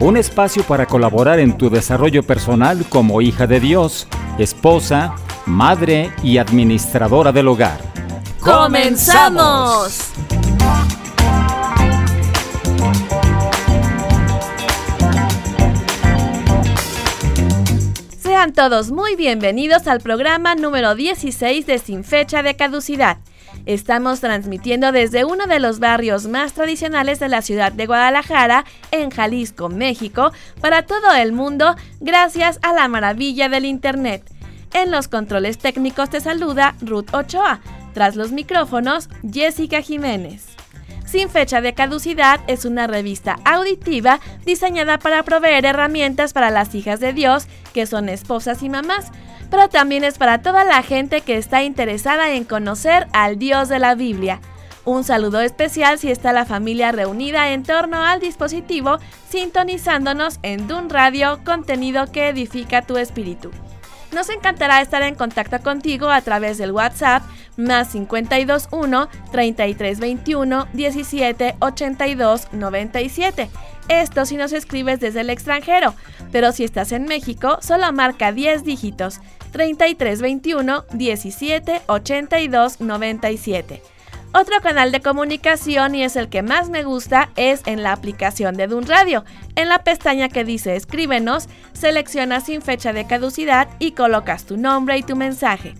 un espacio para colaborar en tu desarrollo personal como hija de Dios, esposa, madre y administradora del hogar. ¡Comenzamos! Sean todos muy bienvenidos al programa número 16 de Sin Fecha de Caducidad. Estamos transmitiendo desde uno de los barrios más tradicionales de la ciudad de Guadalajara, en Jalisco, México, para todo el mundo, gracias a la maravilla del Internet. En los controles técnicos te saluda Ruth Ochoa. Tras los micrófonos, Jessica Jiménez. Sin fecha de caducidad es una revista auditiva diseñada para proveer herramientas para las hijas de Dios, que son esposas y mamás, pero también es para toda la gente que está interesada en conocer al Dios de la Biblia. Un saludo especial si está la familia reunida en torno al dispositivo, sintonizándonos en Dun Radio, contenido que edifica tu espíritu. Nos encantará estar en contacto contigo a través del WhatsApp más 521 3321 17 82 97. Esto si nos escribes desde el extranjero, pero si estás en México, solo marca 10 dígitos 3321 17 82 97. Otro canal de comunicación y es el que más me gusta es en la aplicación de Dun Radio. En la pestaña que dice escríbenos, seleccionas sin fecha de caducidad y colocas tu nombre y tu mensaje.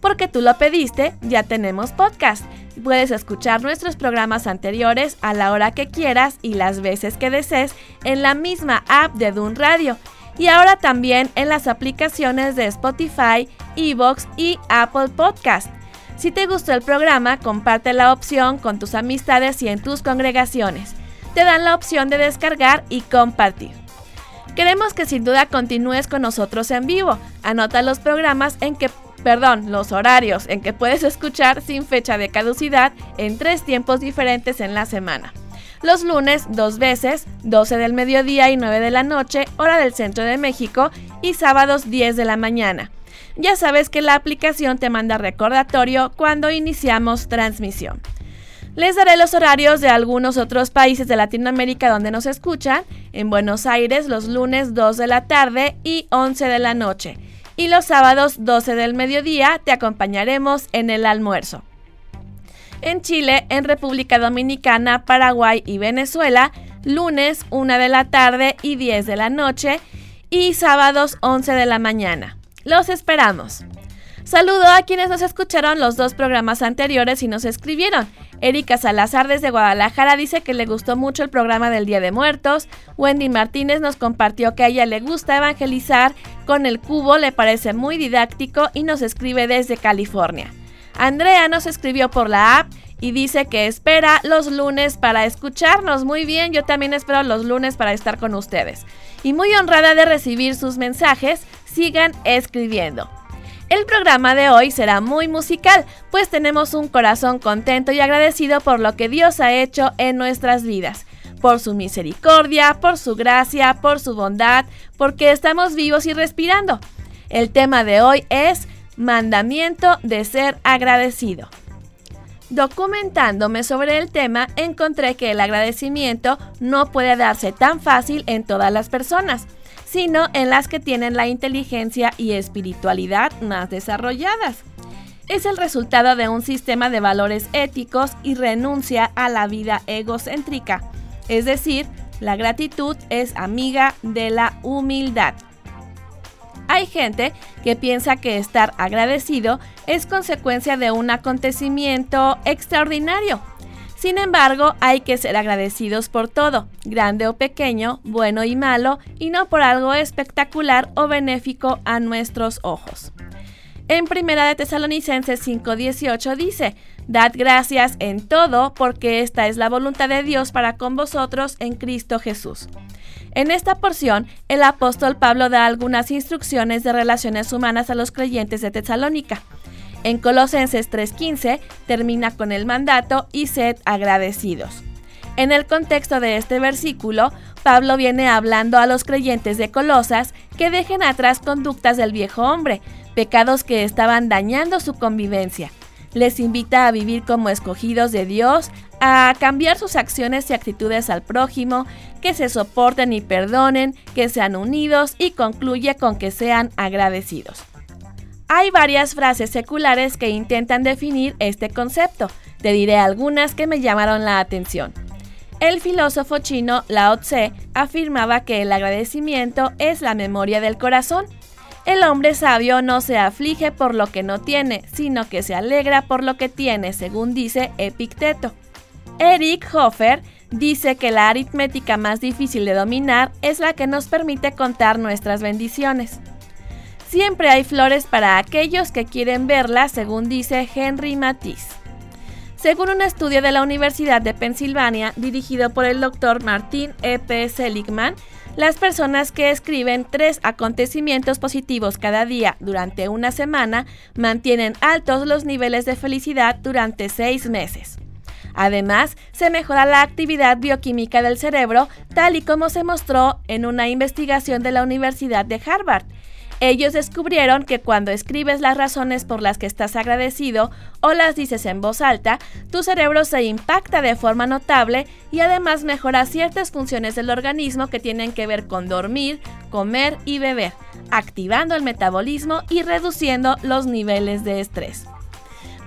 Porque tú lo pediste, ya tenemos podcast. Puedes escuchar nuestros programas anteriores a la hora que quieras y las veces que desees en la misma app de Dun Radio. Y ahora también en las aplicaciones de Spotify, Evox y Apple Podcast. Si te gustó el programa, comparte la opción con tus amistades y en tus congregaciones. Te dan la opción de descargar y compartir. Queremos que sin duda continúes con nosotros en vivo. Anota los programas en que, perdón, los horarios en que puedes escuchar sin fecha de caducidad en tres tiempos diferentes en la semana. Los lunes dos veces, 12 del mediodía y 9 de la noche, hora del centro de México, y sábados 10 de la mañana ya sabes que la aplicación te manda recordatorio cuando iniciamos transmisión. Les daré los horarios de algunos otros países de Latinoamérica donde nos escuchan. En Buenos Aires los lunes 2 de la tarde y 11 de la noche. Y los sábados 12 del mediodía te acompañaremos en el almuerzo. En Chile, en República Dominicana, Paraguay y Venezuela, lunes 1 de la tarde y 10 de la noche y sábados 11 de la mañana. Los esperamos. Saludo a quienes nos escucharon los dos programas anteriores y nos escribieron. Erika Salazar desde Guadalajara dice que le gustó mucho el programa del Día de Muertos. Wendy Martínez nos compartió que a ella le gusta evangelizar con el cubo, le parece muy didáctico y nos escribe desde California. Andrea nos escribió por la app y dice que espera los lunes para escucharnos. Muy bien, yo también espero los lunes para estar con ustedes. Y muy honrada de recibir sus mensajes sigan escribiendo. El programa de hoy será muy musical, pues tenemos un corazón contento y agradecido por lo que Dios ha hecho en nuestras vidas, por su misericordia, por su gracia, por su bondad, porque estamos vivos y respirando. El tema de hoy es mandamiento de ser agradecido. Documentándome sobre el tema, encontré que el agradecimiento no puede darse tan fácil en todas las personas sino en las que tienen la inteligencia y espiritualidad más desarrolladas. Es el resultado de un sistema de valores éticos y renuncia a la vida egocéntrica, es decir, la gratitud es amiga de la humildad. Hay gente que piensa que estar agradecido es consecuencia de un acontecimiento extraordinario, sin embargo, hay que ser agradecidos por todo, grande o pequeño, bueno y malo, y no por algo espectacular o benéfico a nuestros ojos. En Primera de Tesalonicenses 5:18 dice, Dad gracias en todo, porque esta es la voluntad de Dios para con vosotros en Cristo Jesús. En esta porción, el apóstol Pablo da algunas instrucciones de relaciones humanas a los creyentes de Tesalónica. En Colosenses 3:15 termina con el mandato y sed agradecidos. En el contexto de este versículo, Pablo viene hablando a los creyentes de Colosas que dejen atrás conductas del viejo hombre, pecados que estaban dañando su convivencia. Les invita a vivir como escogidos de Dios, a cambiar sus acciones y actitudes al prójimo, que se soporten y perdonen, que sean unidos y concluye con que sean agradecidos. Hay varias frases seculares que intentan definir este concepto. Te diré algunas que me llamaron la atención. El filósofo chino Lao Tse afirmaba que el agradecimiento es la memoria del corazón. El hombre sabio no se aflige por lo que no tiene, sino que se alegra por lo que tiene, según dice Epicteto. Eric Hofer dice que la aritmética más difícil de dominar es la que nos permite contar nuestras bendiciones. Siempre hay flores para aquellos que quieren verlas, según dice Henry Matisse. Según un estudio de la Universidad de Pensilvania dirigido por el doctor Martin E. P. Seligman, las personas que escriben tres acontecimientos positivos cada día durante una semana mantienen altos los niveles de felicidad durante seis meses. Además, se mejora la actividad bioquímica del cerebro, tal y como se mostró en una investigación de la Universidad de Harvard, ellos descubrieron que cuando escribes las razones por las que estás agradecido o las dices en voz alta, tu cerebro se impacta de forma notable y además mejora ciertas funciones del organismo que tienen que ver con dormir, comer y beber, activando el metabolismo y reduciendo los niveles de estrés.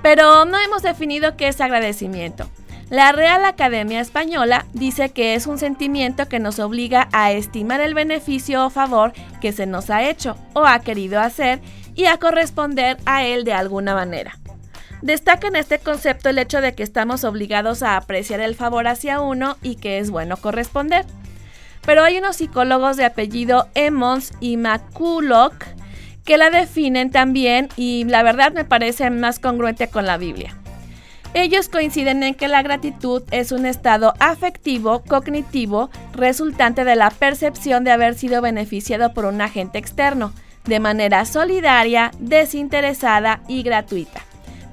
Pero no hemos definido qué es agradecimiento. La Real Academia Española dice que es un sentimiento que nos obliga a estimar el beneficio o favor que se nos ha hecho o ha querido hacer y a corresponder a él de alguna manera. Destaca en este concepto el hecho de que estamos obligados a apreciar el favor hacia uno y que es bueno corresponder. Pero hay unos psicólogos de apellido Emmons y McCulloch que la definen también y la verdad me parece más congruente con la Biblia. Ellos coinciden en que la gratitud es un estado afectivo, cognitivo, resultante de la percepción de haber sido beneficiado por un agente externo, de manera solidaria, desinteresada y gratuita.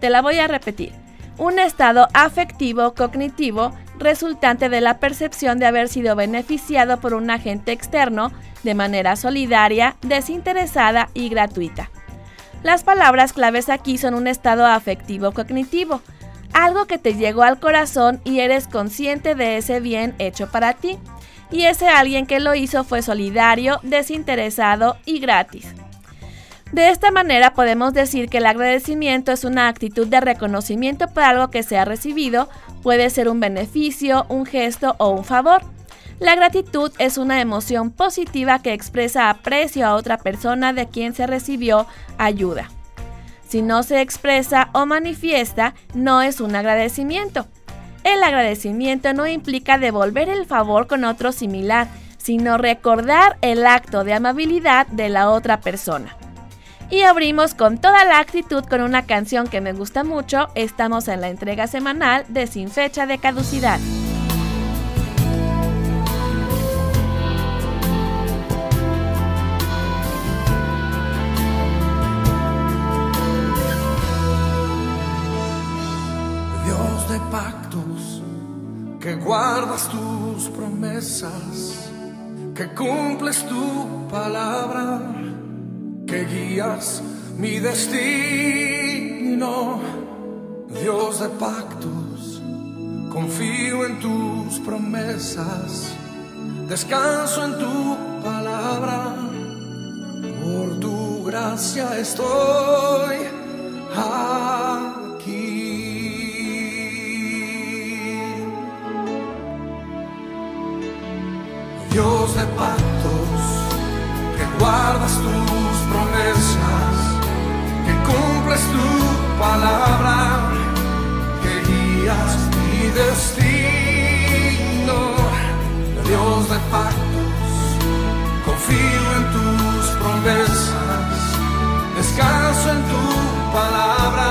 Te la voy a repetir. Un estado afectivo, cognitivo, resultante de la percepción de haber sido beneficiado por un agente externo, de manera solidaria, desinteresada y gratuita. Las palabras claves aquí son un estado afectivo cognitivo, algo que te llegó al corazón y eres consciente de ese bien hecho para ti. Y ese alguien que lo hizo fue solidario, desinteresado y gratis. De esta manera podemos decir que el agradecimiento es una actitud de reconocimiento por algo que se ha recibido, puede ser un beneficio, un gesto o un favor. La gratitud es una emoción positiva que expresa aprecio a otra persona de quien se recibió ayuda. Si no se expresa o manifiesta, no es un agradecimiento. El agradecimiento no implica devolver el favor con otro similar, sino recordar el acto de amabilidad de la otra persona. Y abrimos con toda la actitud con una canción que me gusta mucho. Estamos en la entrega semanal de Sin Fecha de Caducidad. Guardas tus promesas, que cumples tu palabra, que guías mi destino. Dios de pactos, confío en tus promesas, descanso en tu palabra, por tu gracia estoy aquí. Dios de pactos, que guardas tus promesas, que cumples tu palabra, que guías mi destino. Dios de pactos, confío en tus promesas, descanso en tu palabra,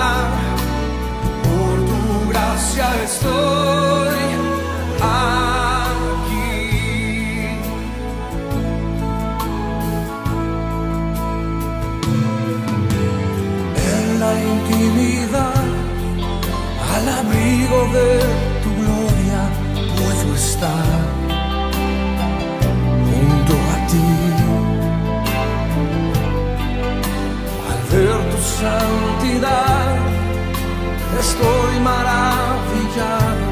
por tu gracia estoy. de tu gloria puedo estar junto a ti. Al ver tu santidad, estoy maravillado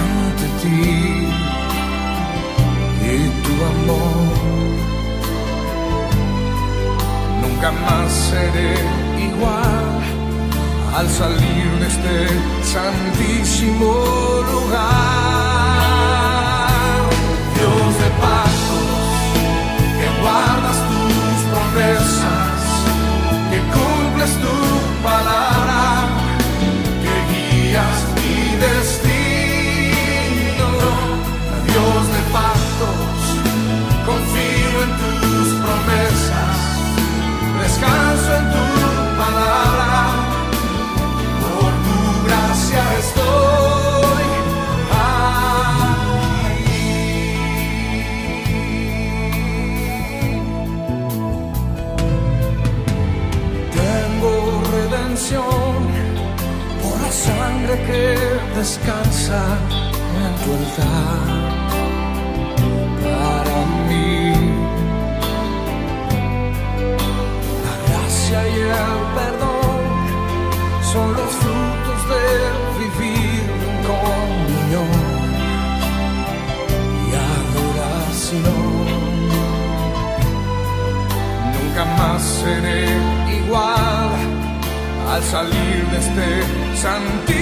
ante ti y tu amor. Nunca más seré igual al salir de este santísimo lugar. Dios de pactos, que guardas tus promesas, que cumples tu palabra. que descansa en tu altar para mí. La gracia y el perdón son los frutos de vivir en comunión y adoración. Nunca más seré igual al salir de este santísimo.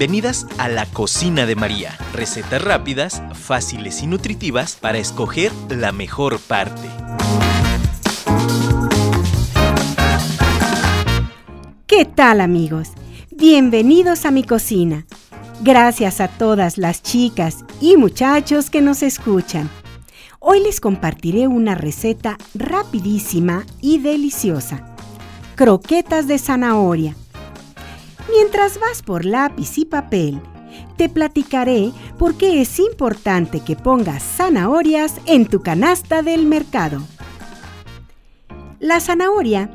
Bienvenidas a la cocina de María. Recetas rápidas, fáciles y nutritivas para escoger la mejor parte. ¿Qué tal amigos? Bienvenidos a mi cocina. Gracias a todas las chicas y muchachos que nos escuchan. Hoy les compartiré una receta rapidísima y deliciosa. Croquetas de zanahoria. Mientras vas por lápiz y papel, te platicaré por qué es importante que pongas zanahorias en tu canasta del mercado. La zanahoria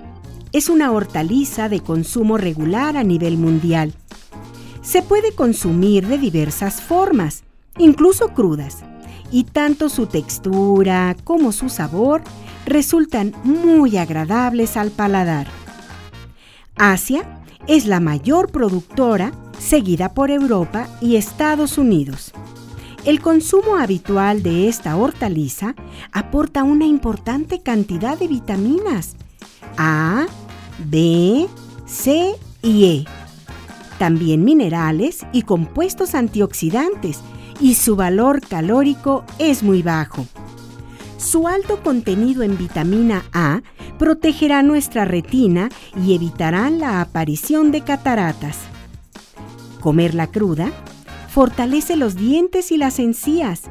es una hortaliza de consumo regular a nivel mundial. Se puede consumir de diversas formas, incluso crudas, y tanto su textura como su sabor resultan muy agradables al paladar. Asia es la mayor productora, seguida por Europa y Estados Unidos. El consumo habitual de esta hortaliza aporta una importante cantidad de vitaminas A, B, C y E. También minerales y compuestos antioxidantes y su valor calórico es muy bajo. Su alto contenido en vitamina A protegerá nuestra retina y evitará la aparición de cataratas. Comerla cruda fortalece los dientes y las encías.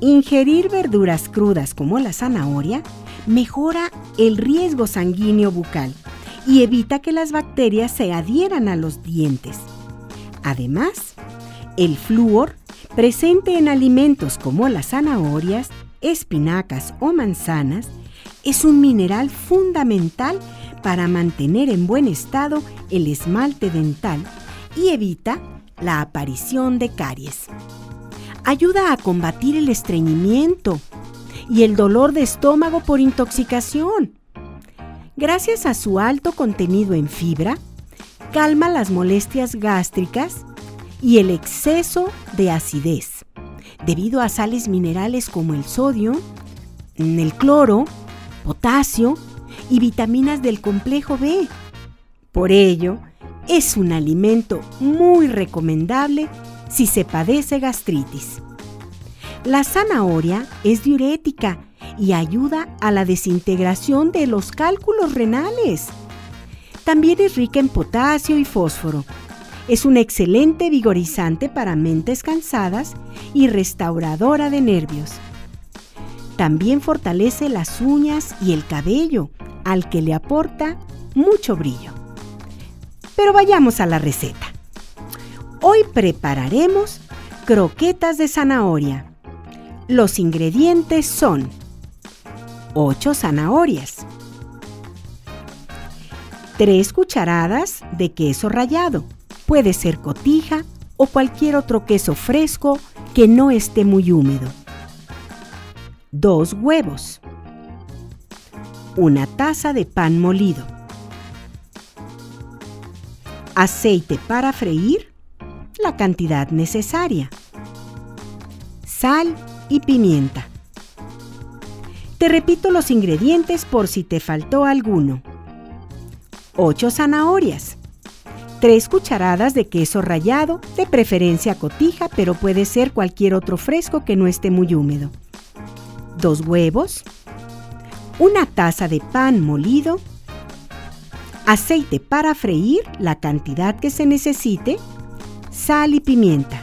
Ingerir verduras crudas como la zanahoria mejora el riesgo sanguíneo bucal y evita que las bacterias se adhieran a los dientes. Además, el flúor presente en alimentos como las zanahorias, espinacas o manzanas es un mineral fundamental para mantener en buen estado el esmalte dental y evita la aparición de caries. Ayuda a combatir el estreñimiento y el dolor de estómago por intoxicación. Gracias a su alto contenido en fibra, calma las molestias gástricas y el exceso de acidez, debido a sales minerales como el sodio, el cloro, potasio y vitaminas del complejo B. Por ello, es un alimento muy recomendable si se padece gastritis. La zanahoria es diurética y ayuda a la desintegración de los cálculos renales. También es rica en potasio y fósforo. Es un excelente vigorizante para mentes cansadas y restauradora de nervios. También fortalece las uñas y el cabello, al que le aporta mucho brillo. Pero vayamos a la receta. Hoy prepararemos croquetas de zanahoria. Los ingredientes son 8 zanahorias, 3 cucharadas de queso rallado, puede ser cotija o cualquier otro queso fresco que no esté muy húmedo. Dos huevos, una taza de pan molido, aceite para freír, la cantidad necesaria, sal y pimienta. Te repito los ingredientes por si te faltó alguno. 8 zanahorias, 3 cucharadas de queso rallado, de preferencia cotija, pero puede ser cualquier otro fresco que no esté muy húmedo dos huevos, una taza de pan molido, aceite para freír la cantidad que se necesite, sal y pimienta.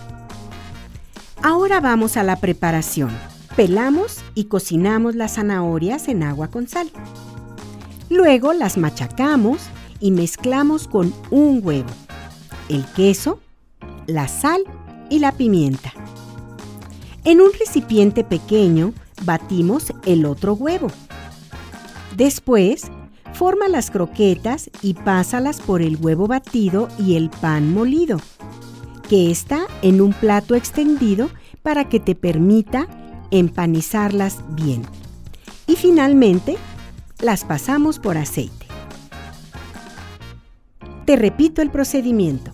Ahora vamos a la preparación. Pelamos y cocinamos las zanahorias en agua con sal. Luego las machacamos y mezclamos con un huevo, el queso, la sal y la pimienta. En un recipiente pequeño batimos el otro huevo. Después, forma las croquetas y pásalas por el huevo batido y el pan molido, que está en un plato extendido para que te permita empanizarlas bien. Y finalmente, las pasamos por aceite. Te repito el procedimiento.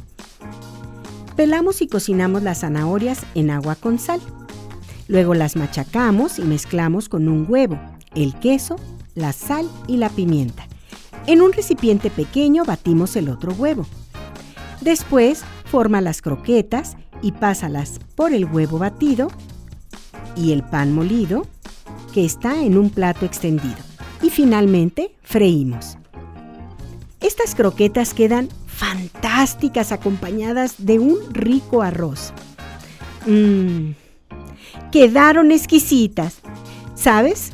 Pelamos y cocinamos las zanahorias en agua con sal. Luego las machacamos y mezclamos con un huevo, el queso, la sal y la pimienta. En un recipiente pequeño batimos el otro huevo. Después forma las croquetas y pásalas por el huevo batido y el pan molido que está en un plato extendido. Y finalmente, freímos. Estas croquetas quedan fantásticas acompañadas de un rico arroz. Mmm, quedaron exquisitas. ¿Sabes?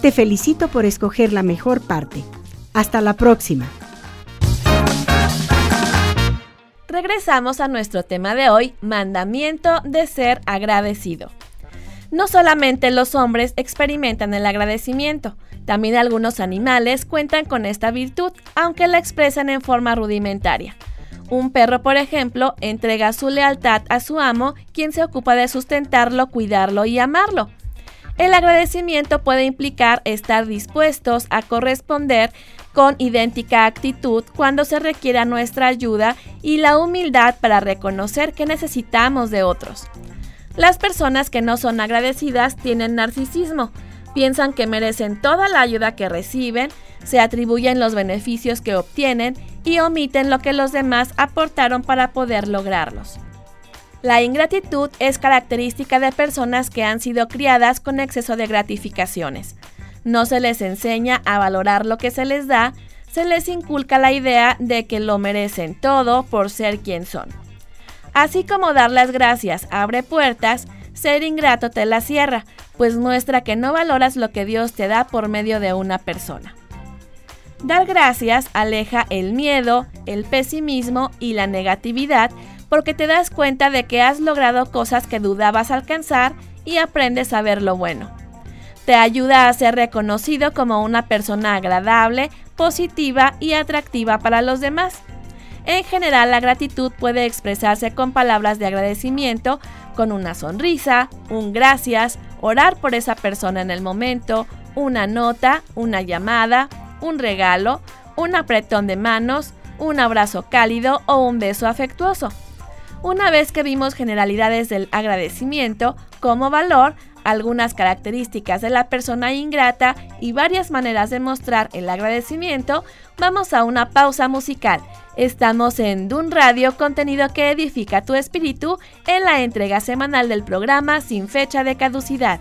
Te felicito por escoger la mejor parte. Hasta la próxima. Regresamos a nuestro tema de hoy, mandamiento de ser agradecido. No solamente los hombres experimentan el agradecimiento, también algunos animales cuentan con esta virtud, aunque la expresan en forma rudimentaria. Un perro, por ejemplo, entrega su lealtad a su amo, quien se ocupa de sustentarlo, cuidarlo y amarlo. El agradecimiento puede implicar estar dispuestos a corresponder con idéntica actitud cuando se requiera nuestra ayuda y la humildad para reconocer que necesitamos de otros. Las personas que no son agradecidas tienen narcisismo, piensan que merecen toda la ayuda que reciben, se atribuyen los beneficios que obtienen y omiten lo que los demás aportaron para poder lograrlos. La ingratitud es característica de personas que han sido criadas con exceso de gratificaciones. No se les enseña a valorar lo que se les da, se les inculca la idea de que lo merecen todo por ser quien son. Así como dar las gracias abre puertas, ser ingrato te la cierra, pues muestra que no valoras lo que Dios te da por medio de una persona. Dar gracias aleja el miedo, el pesimismo y la negatividad porque te das cuenta de que has logrado cosas que dudabas alcanzar y aprendes a ver lo bueno. Te ayuda a ser reconocido como una persona agradable, positiva y atractiva para los demás. En general, la gratitud puede expresarse con palabras de agradecimiento, con una sonrisa, un gracias, orar por esa persona en el momento, una nota, una llamada, un regalo, un apretón de manos, un abrazo cálido o un beso afectuoso. Una vez que vimos generalidades del agradecimiento como valor, algunas características de la persona ingrata y varias maneras de mostrar el agradecimiento, vamos a una pausa musical. Estamos en Dun Radio, contenido que edifica tu espíritu, en la entrega semanal del programa sin fecha de caducidad.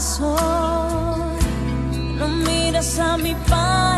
corazón, no miras a mi paz.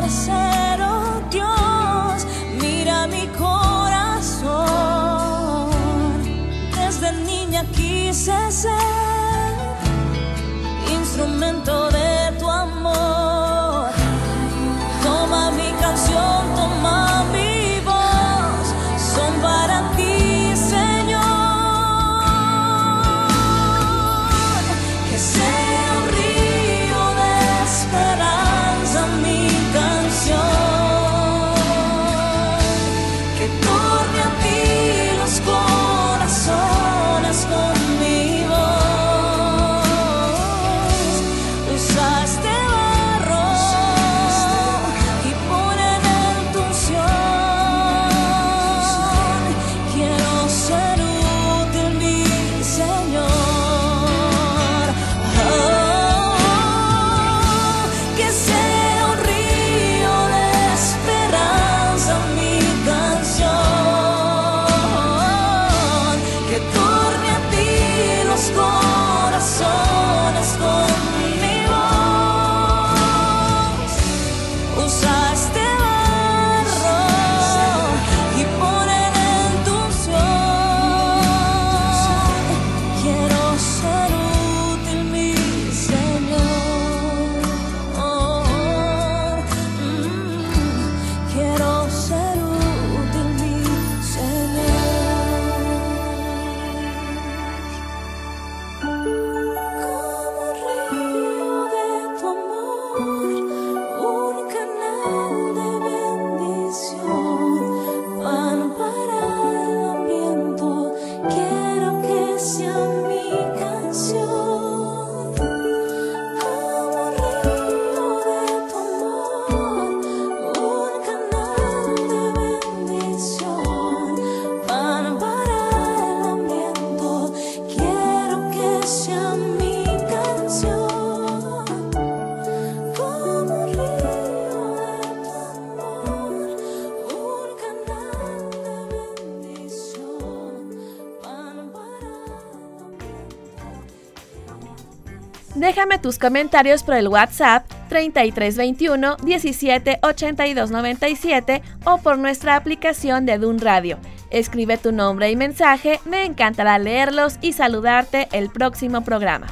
Tus comentarios por el WhatsApp 3321 17 82 97 o por nuestra aplicación de Dun Radio. Escribe tu nombre y mensaje, me encantará leerlos y saludarte el próximo programa.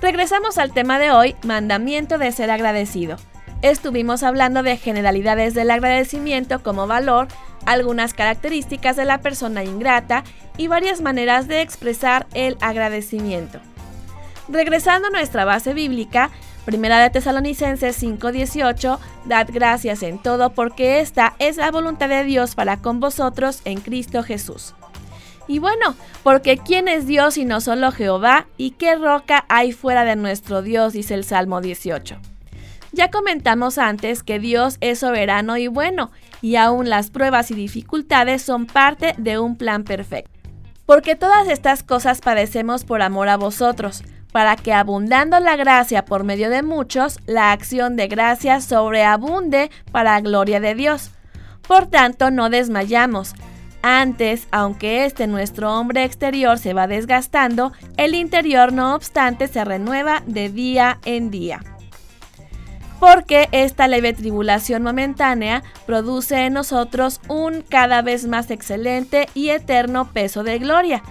Regresamos al tema de hoy, mandamiento de ser agradecido. Estuvimos hablando de generalidades del agradecimiento como valor, algunas características de la persona ingrata y varias maneras de expresar el agradecimiento. Regresando a nuestra base bíblica, Primera de Tesalonicenses 5:18, dad gracias en todo porque esta es la voluntad de Dios para con vosotros en Cristo Jesús. Y bueno, porque ¿quién es Dios y no solo Jehová? ¿Y qué roca hay fuera de nuestro Dios? dice el Salmo 18. Ya comentamos antes que Dios es soberano y bueno, y aún las pruebas y dificultades son parte de un plan perfecto. Porque todas estas cosas padecemos por amor a vosotros, para que abundando la gracia por medio de muchos, la acción de gracia sobreabunde para gloria de Dios. Por tanto, no desmayamos. Antes, aunque este nuestro hombre exterior se va desgastando, el interior no obstante se renueva de día en día. Porque esta leve tribulación momentánea produce en nosotros un cada vez más excelente y eterno peso de gloria,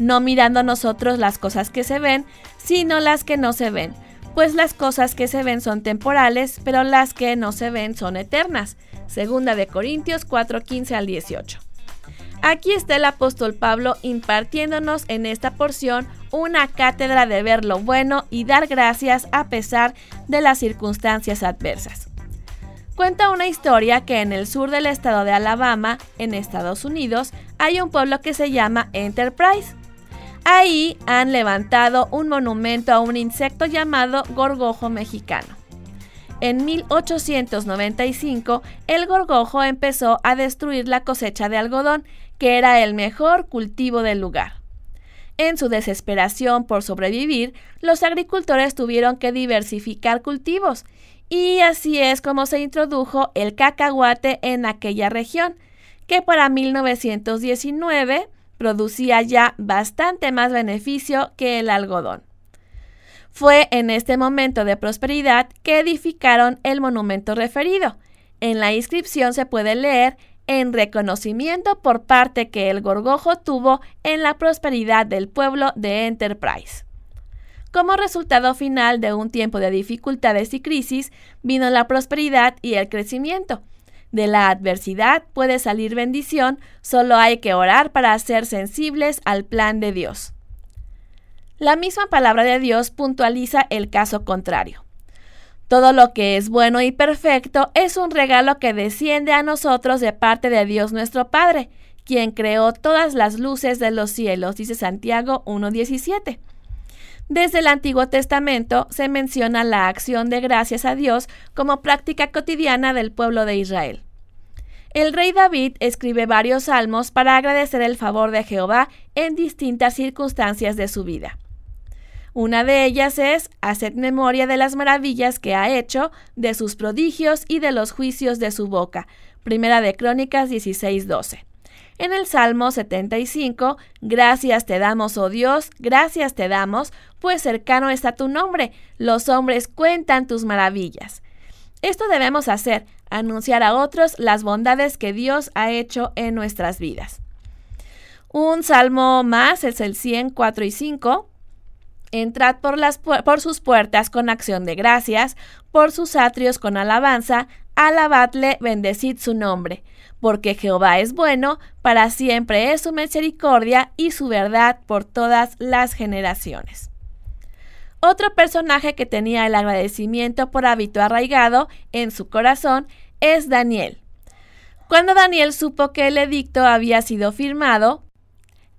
no mirando nosotros las cosas que se ven, sino las que no se ven, pues las cosas que se ven son temporales, pero las que no se ven son eternas. Segunda de Corintios 4:15 al 18. Aquí está el apóstol Pablo impartiéndonos en esta porción una cátedra de ver lo bueno y dar gracias a pesar de las circunstancias adversas. Cuenta una historia que en el sur del estado de Alabama, en Estados Unidos, hay un pueblo que se llama Enterprise. Ahí han levantado un monumento a un insecto llamado gorgojo mexicano. En 1895, el gorgojo empezó a destruir la cosecha de algodón, que era el mejor cultivo del lugar. En su desesperación por sobrevivir, los agricultores tuvieron que diversificar cultivos, y así es como se introdujo el cacahuate en aquella región, que para 1919 producía ya bastante más beneficio que el algodón. Fue en este momento de prosperidad que edificaron el monumento referido. En la inscripción se puede leer en reconocimiento por parte que el gorgojo tuvo en la prosperidad del pueblo de Enterprise. Como resultado final de un tiempo de dificultades y crisis, vino la prosperidad y el crecimiento. De la adversidad puede salir bendición, solo hay que orar para ser sensibles al plan de Dios. La misma palabra de Dios puntualiza el caso contrario. Todo lo que es bueno y perfecto es un regalo que desciende a nosotros de parte de Dios nuestro Padre, quien creó todas las luces de los cielos, dice Santiago 1.17. Desde el Antiguo Testamento se menciona la acción de gracias a Dios como práctica cotidiana del pueblo de Israel. El rey David escribe varios salmos para agradecer el favor de Jehová en distintas circunstancias de su vida. Una de ellas es Haced memoria de las maravillas que ha hecho, de sus prodigios y de los juicios de su boca. Primera de Crónicas 16:12. En el Salmo 75, Gracias te damos, oh Dios, gracias te damos, pues cercano está tu nombre, los hombres cuentan tus maravillas. Esto debemos hacer, anunciar a otros las bondades que Dios ha hecho en nuestras vidas. Un salmo más es el 104 y 5. Entrad por, por sus puertas con acción de gracias, por sus atrios con alabanza, alabadle, bendecid su nombre, porque Jehová es bueno, para siempre es su misericordia y su verdad por todas las generaciones. Otro personaje que tenía el agradecimiento por hábito arraigado en su corazón es Daniel. Cuando Daniel supo que el edicto había sido firmado,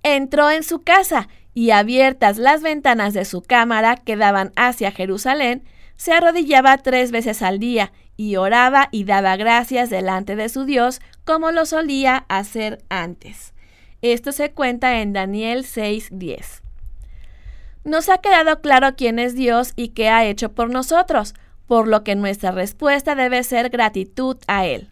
entró en su casa y abiertas las ventanas de su cámara que daban hacia Jerusalén, se arrodillaba tres veces al día y oraba y daba gracias delante de su Dios como lo solía hacer antes. Esto se cuenta en Daniel 6:10. Nos ha quedado claro quién es Dios y qué ha hecho por nosotros, por lo que nuestra respuesta debe ser gratitud a Él.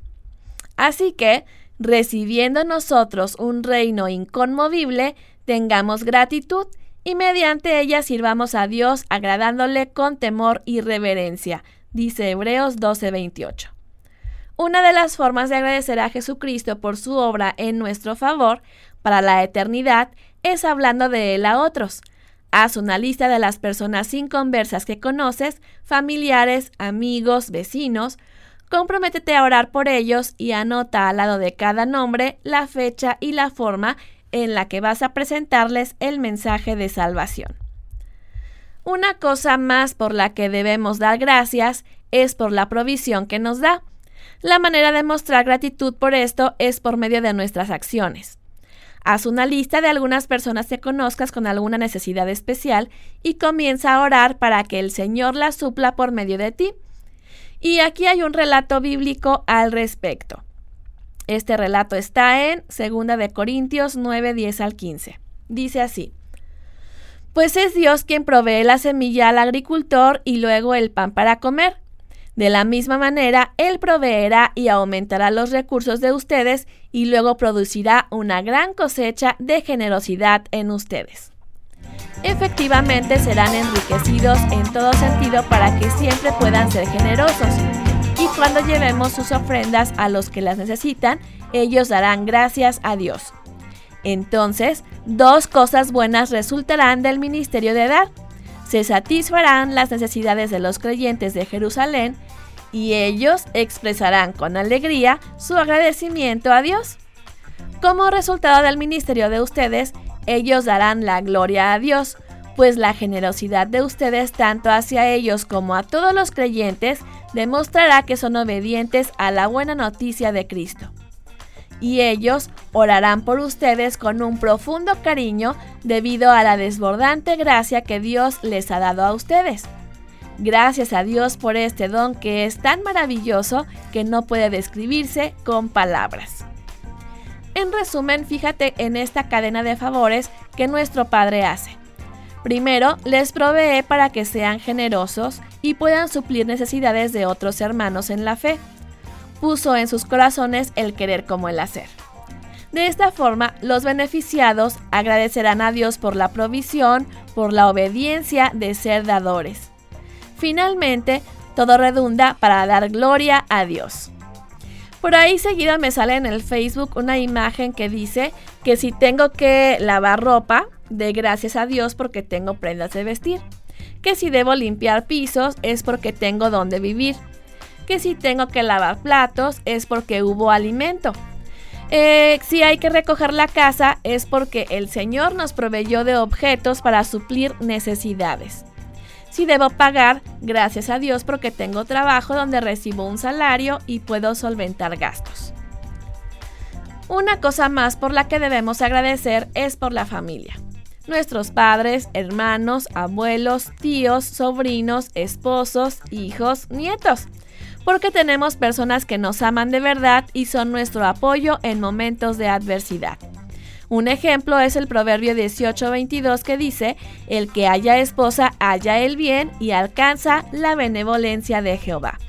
Así que, recibiendo nosotros un reino inconmovible, tengamos gratitud y mediante ella sirvamos a Dios agradándole con temor y reverencia, dice Hebreos 12:28. Una de las formas de agradecer a Jesucristo por su obra en nuestro favor para la eternidad es hablando de Él a otros. Haz una lista de las personas inconversas que conoces, familiares, amigos, vecinos, comprométete a orar por ellos y anota al lado de cada nombre la fecha y la forma en la que vas a presentarles el mensaje de salvación. Una cosa más por la que debemos dar gracias es por la provisión que nos da. La manera de mostrar gratitud por esto es por medio de nuestras acciones. Haz una lista de algunas personas que conozcas con alguna necesidad especial y comienza a orar para que el Señor la supla por medio de ti. Y aquí hay un relato bíblico al respecto. Este relato está en 2 de Corintios 9, 10 al 15. Dice así: Pues es Dios quien provee la semilla al agricultor y luego el pan para comer. De la misma manera, Él proveerá y aumentará los recursos de ustedes y luego producirá una gran cosecha de generosidad en ustedes. Efectivamente serán enriquecidos en todo sentido para que siempre puedan ser generosos y cuando llevemos sus ofrendas a los que las necesitan, ellos darán gracias a Dios. Entonces, dos cosas buenas resultarán del ministerio de dar. Se satisfarán las necesidades de los creyentes de Jerusalén y ellos expresarán con alegría su agradecimiento a Dios. Como resultado del ministerio de ustedes, ellos darán la gloria a Dios, pues la generosidad de ustedes tanto hacia ellos como a todos los creyentes demostrará que son obedientes a la buena noticia de Cristo. Y ellos orarán por ustedes con un profundo cariño debido a la desbordante gracia que Dios les ha dado a ustedes. Gracias a Dios por este don que es tan maravilloso que no puede describirse con palabras. En resumen, fíjate en esta cadena de favores que nuestro Padre hace. Primero, les provee para que sean generosos y puedan suplir necesidades de otros hermanos en la fe. Puso en sus corazones el querer como el hacer. De esta forma, los beneficiados agradecerán a Dios por la provisión, por la obediencia de ser dadores. Finalmente, todo redunda para dar gloria a Dios. Por ahí seguido me sale en el Facebook una imagen que dice que si tengo que lavar ropa, de gracias a Dios porque tengo prendas de vestir. Que si debo limpiar pisos es porque tengo donde vivir. Que si tengo que lavar platos es porque hubo alimento. Eh, si hay que recoger la casa es porque el Señor nos proveyó de objetos para suplir necesidades. Si debo pagar, gracias a Dios porque tengo trabajo donde recibo un salario y puedo solventar gastos. Una cosa más por la que debemos agradecer es por la familia. Nuestros padres, hermanos, abuelos, tíos, sobrinos, esposos, hijos, nietos. Porque tenemos personas que nos aman de verdad y son nuestro apoyo en momentos de adversidad. Un ejemplo es el Proverbio 18:22 que dice, el que haya esposa haya el bien y alcanza la benevolencia de Jehová.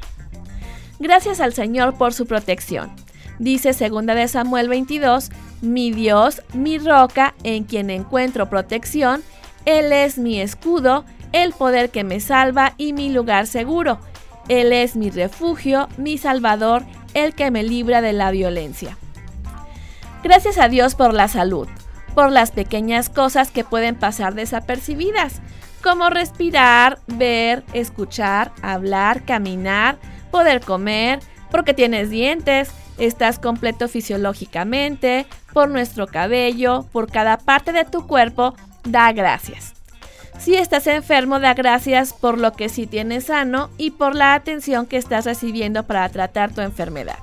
Gracias al Señor por su protección. Dice 2 de Samuel 22, mi Dios, mi roca, en quien encuentro protección, Él es mi escudo, el poder que me salva y mi lugar seguro. Él es mi refugio, mi salvador, el que me libra de la violencia. Gracias a Dios por la salud, por las pequeñas cosas que pueden pasar desapercibidas, como respirar, ver, escuchar, hablar, caminar, poder comer, porque tienes dientes, estás completo fisiológicamente, por nuestro cabello, por cada parte de tu cuerpo, da gracias. Si estás enfermo, da gracias por lo que sí tienes sano y por la atención que estás recibiendo para tratar tu enfermedad.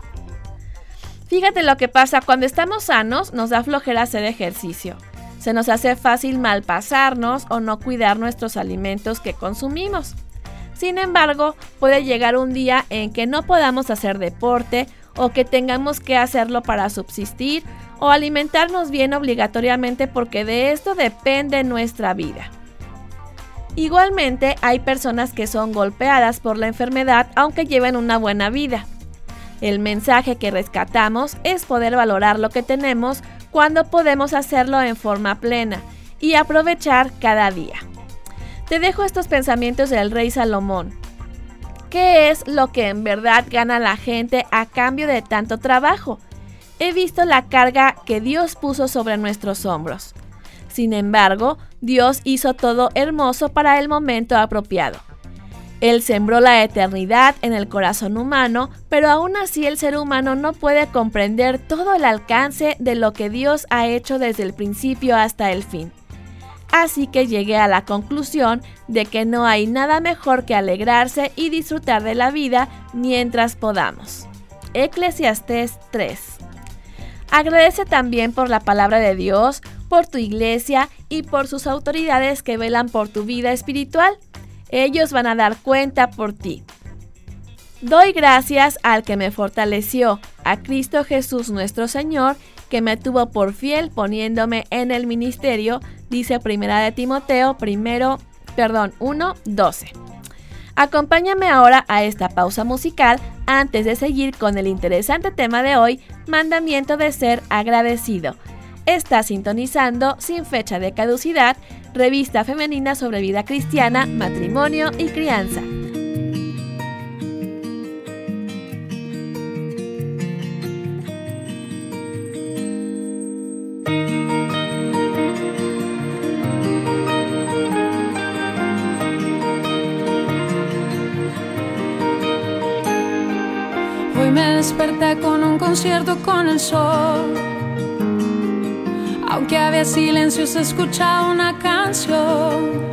Fíjate lo que pasa, cuando estamos sanos nos da flojera hacer ejercicio. Se nos hace fácil malpasarnos o no cuidar nuestros alimentos que consumimos. Sin embargo, puede llegar un día en que no podamos hacer deporte o que tengamos que hacerlo para subsistir o alimentarnos bien obligatoriamente porque de esto depende nuestra vida. Igualmente hay personas que son golpeadas por la enfermedad aunque lleven una buena vida. El mensaje que rescatamos es poder valorar lo que tenemos cuando podemos hacerlo en forma plena y aprovechar cada día. Te dejo estos pensamientos del rey Salomón. ¿Qué es lo que en verdad gana la gente a cambio de tanto trabajo? He visto la carga que Dios puso sobre nuestros hombros. Sin embargo, Dios hizo todo hermoso para el momento apropiado. Él sembró la eternidad en el corazón humano, pero aún así el ser humano no puede comprender todo el alcance de lo que Dios ha hecho desde el principio hasta el fin. Así que llegué a la conclusión de que no hay nada mejor que alegrarse y disfrutar de la vida mientras podamos. Eclesiastés 3. Agradece también por la palabra de Dios, por tu iglesia y por sus autoridades que velan por tu vida espiritual ellos van a dar cuenta por ti. Doy gracias al que me fortaleció, a Cristo Jesús nuestro Señor, que me tuvo por fiel poniéndome en el ministerio, dice Primera de Timoteo, primero, perdón, 1, 12. Acompáñame ahora a esta pausa musical antes de seguir con el interesante tema de hoy, mandamiento de ser agradecido. Está sintonizando sin fecha de caducidad revista femenina sobre vida cristiana, matrimonio y crianza. Hoy me desperté con un concierto con el sol aunque había silencio se escuchaba una canción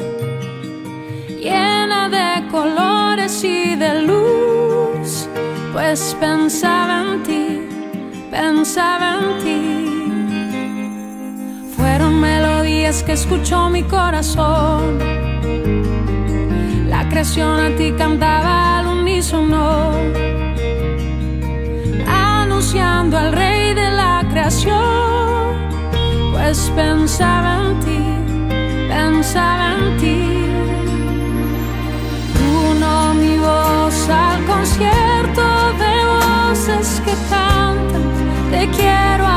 llena de colores y de luz, pues pensaba en ti, pensaba en ti. Fueron melodías que escuchó mi corazón. La creación a ti cantaba al unísono, anunciando al rey de la creación pues pensaba en ti, pensaba en ti. Uno mi voz al concierto de voces que cantan, te quiero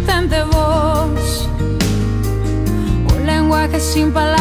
potente voz. Un lenguaje sin palabras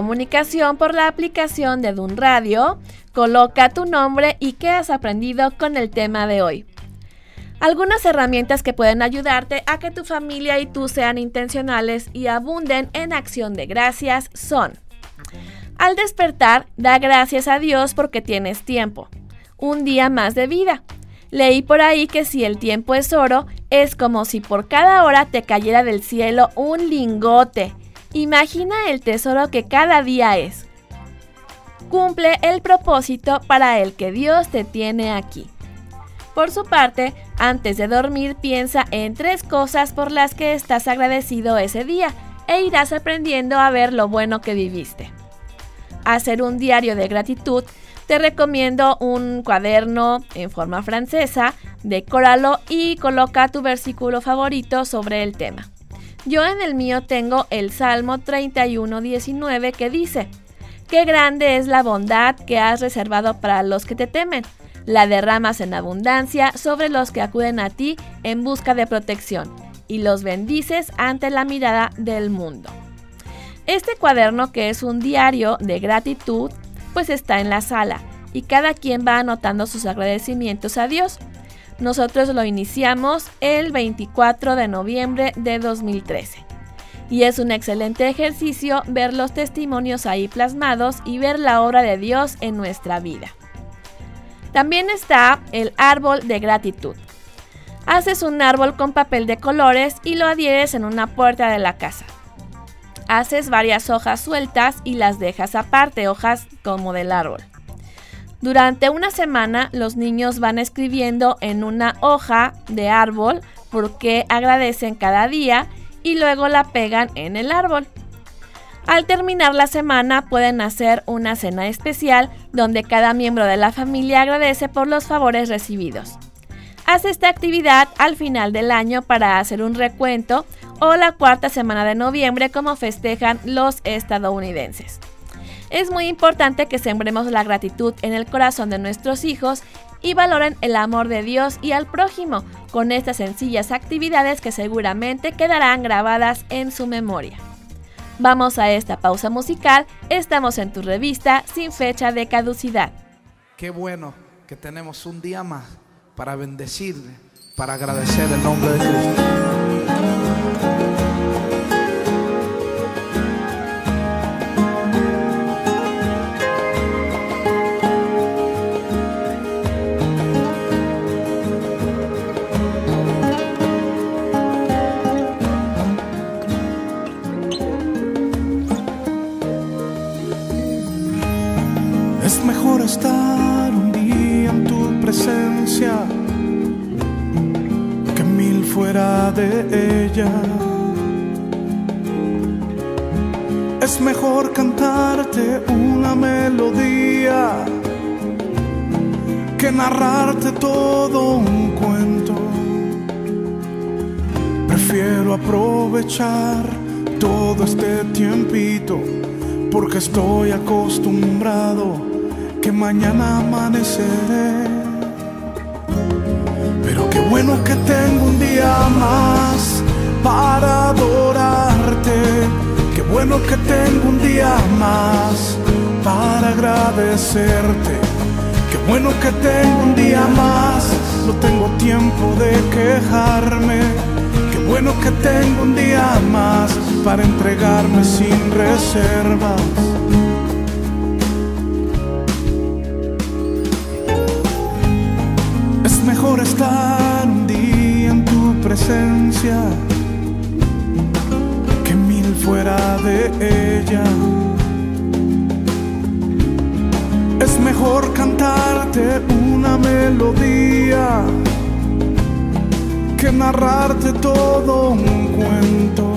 comunicación por la aplicación de Dun Radio. Coloca tu nombre y qué has aprendido con el tema de hoy. Algunas herramientas que pueden ayudarte a que tu familia y tú sean intencionales y abunden en acción de gracias son Al despertar, da gracias a Dios porque tienes tiempo, un día más de vida. Leí por ahí que si el tiempo es oro, es como si por cada hora te cayera del cielo un lingote. Imagina el tesoro que cada día es. Cumple el propósito para el que Dios te tiene aquí. Por su parte, antes de dormir piensa en tres cosas por las que estás agradecido ese día e irás aprendiendo a ver lo bueno que viviste. Hacer un diario de gratitud, te recomiendo un cuaderno en forma francesa, decóralo y coloca tu versículo favorito sobre el tema. Yo en el mío tengo el Salmo 31:19 que dice, Qué grande es la bondad que has reservado para los que te temen la derramas en abundancia sobre los que acuden a ti en busca de protección y los bendices ante la mirada del mundo. Este cuaderno, que es un diario de gratitud, pues está en la sala y cada quien va anotando sus agradecimientos a Dios. Nosotros lo iniciamos el 24 de noviembre de 2013. Y es un excelente ejercicio ver los testimonios ahí plasmados y ver la obra de Dios en nuestra vida. También está el árbol de gratitud. Haces un árbol con papel de colores y lo adhieres en una puerta de la casa. Haces varias hojas sueltas y las dejas aparte, hojas como del árbol. Durante una semana los niños van escribiendo en una hoja de árbol porque agradecen cada día y luego la pegan en el árbol. Al terminar la semana pueden hacer una cena especial donde cada miembro de la familia agradece por los favores recibidos. Haz esta actividad al final del año para hacer un recuento o la cuarta semana de noviembre como festejan los estadounidenses. Es muy importante que sembremos la gratitud en el corazón de nuestros hijos y valoren el amor de Dios y al prójimo con estas sencillas actividades que seguramente quedarán grabadas en su memoria. Vamos a esta pausa musical, estamos en tu revista sin fecha de caducidad. Qué bueno que tenemos un día más para bendecirle, para agradecer el nombre de Cristo. De ella. Es mejor cantarte una melodía que narrarte todo un cuento. Prefiero aprovechar todo este tiempito porque estoy acostumbrado que mañana amaneceré. Bueno que tengo un día más para adorarte. Qué bueno que tengo un día más para agradecerte. Qué bueno que tengo un día más, no tengo tiempo de quejarme. Qué bueno que tengo un día más para entregarme sin reservas. Es mejor estar que mil fuera de ella. Es mejor cantarte una melodía que narrarte todo un cuento.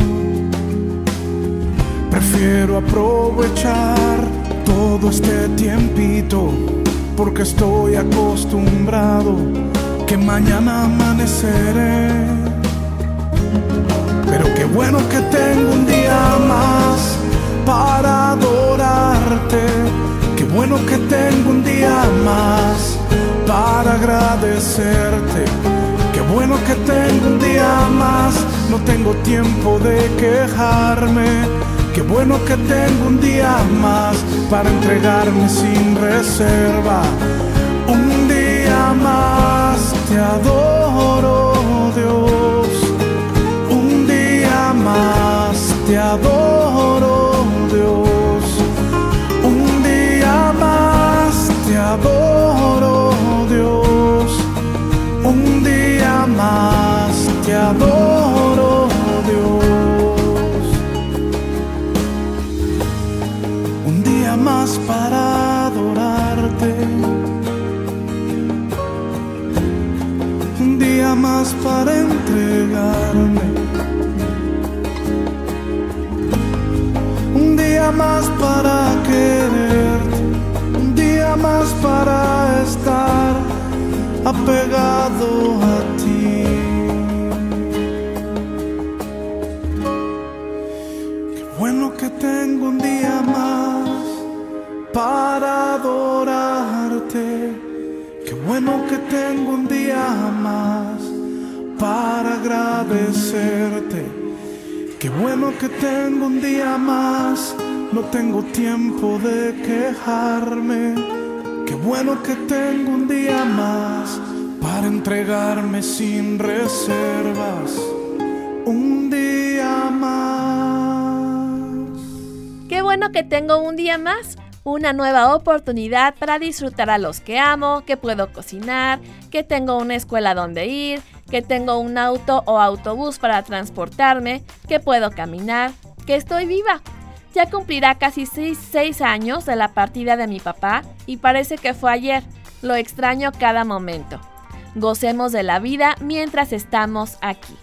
Prefiero aprovechar todo este tiempito porque estoy acostumbrado que mañana amaneceré. Bueno que tengo un día más para adorarte. Qué bueno que tengo un día más para agradecerte. Qué bueno que tengo un día más, no tengo tiempo de quejarme. Qué bueno que tengo un día más para entregarme sin reserva. Un día más te adoro, Dios. Más te adoro, Dios. Un día más te adoro, Dios. Un día más te adoro, Dios. Un día más para adorarte. Un día más para entregarme. Día más para quererte. Un día más para estar apegado a ti. Qué bueno que tengo un día más para adorarte. Qué bueno que tengo un día más para agradecerte. Qué bueno que tengo un día más, no tengo tiempo de quejarme. Qué bueno que tengo un día más para entregarme sin reservas. Un día más. Qué bueno que tengo un día más, una nueva oportunidad para disfrutar a los que amo, que puedo cocinar, que tengo una escuela donde ir, que tengo un auto o autobús para transportarme, que puedo caminar, que estoy viva. Ya cumplirá casi 6 años de la partida de mi papá y parece que fue ayer. Lo extraño cada momento. Gocemos de la vida mientras estamos aquí.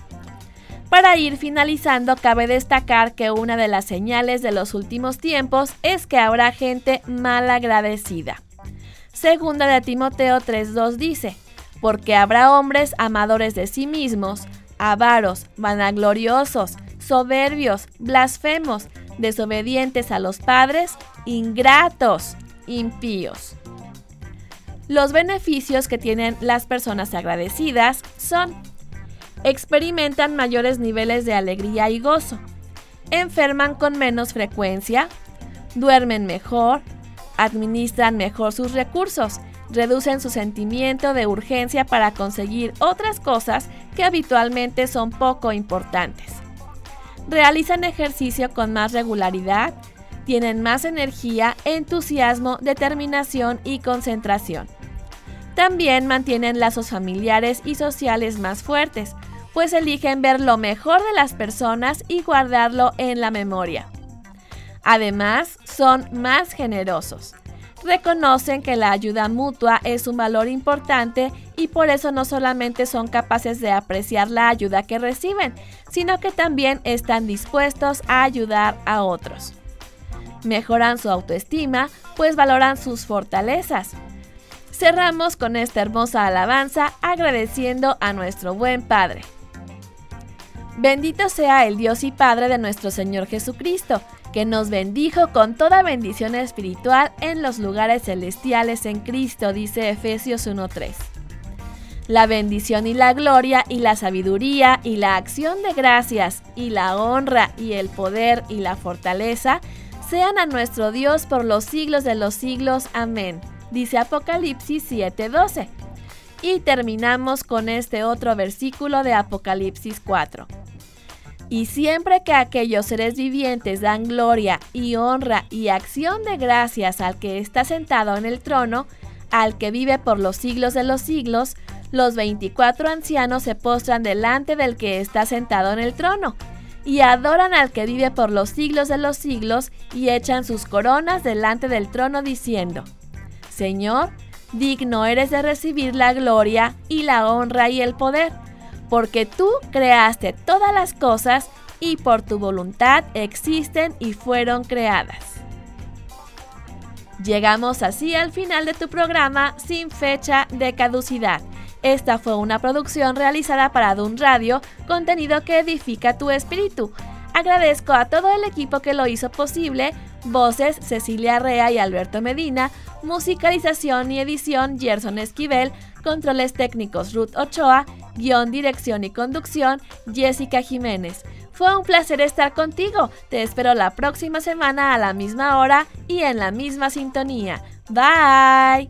Para ir finalizando, cabe destacar que una de las señales de los últimos tiempos es que habrá gente mal agradecida. Segunda de Timoteo 3.2 dice, porque habrá hombres amadores de sí mismos, avaros, vanagloriosos, soberbios, blasfemos, desobedientes a los padres, ingratos, impíos. Los beneficios que tienen las personas agradecidas son experimentan mayores niveles de alegría y gozo, enferman con menos frecuencia, duermen mejor, administran mejor sus recursos, reducen su sentimiento de urgencia para conseguir otras cosas que habitualmente son poco importantes. Realizan ejercicio con más regularidad, tienen más energía, entusiasmo, determinación y concentración. También mantienen lazos familiares y sociales más fuertes, pues eligen ver lo mejor de las personas y guardarlo en la memoria. Además, son más generosos. Reconocen que la ayuda mutua es un valor importante y por eso no solamente son capaces de apreciar la ayuda que reciben, sino que también están dispuestos a ayudar a otros. Mejoran su autoestima, pues valoran sus fortalezas. Cerramos con esta hermosa alabanza agradeciendo a nuestro buen Padre. Bendito sea el Dios y Padre de nuestro Señor Jesucristo, que nos bendijo con toda bendición espiritual en los lugares celestiales en Cristo, dice Efesios 1.3. La bendición y la gloria y la sabiduría y la acción de gracias y la honra y el poder y la fortaleza sean a nuestro Dios por los siglos de los siglos. Amén, dice Apocalipsis 7:12. Y terminamos con este otro versículo de Apocalipsis 4. Y siempre que aquellos seres vivientes dan gloria y honra y acción de gracias al que está sentado en el trono, al que vive por los siglos de los siglos, los veinticuatro ancianos se postran delante del que está sentado en el trono, y adoran al que vive por los siglos de los siglos, y echan sus coronas delante del trono diciendo, Señor, digno eres de recibir la gloria y la honra y el poder porque tú creaste todas las cosas y por tu voluntad existen y fueron creadas. Llegamos así al final de tu programa sin fecha de caducidad. Esta fue una producción realizada para Dun Radio, contenido que edifica tu espíritu. Agradezco a todo el equipo que lo hizo posible, voces Cecilia Rea y Alberto Medina, musicalización y edición Gerson Esquivel, controles técnicos Ruth Ochoa, guion, dirección y conducción Jessica Jiménez. Fue un placer estar contigo, te espero la próxima semana a la misma hora y en la misma sintonía. Bye.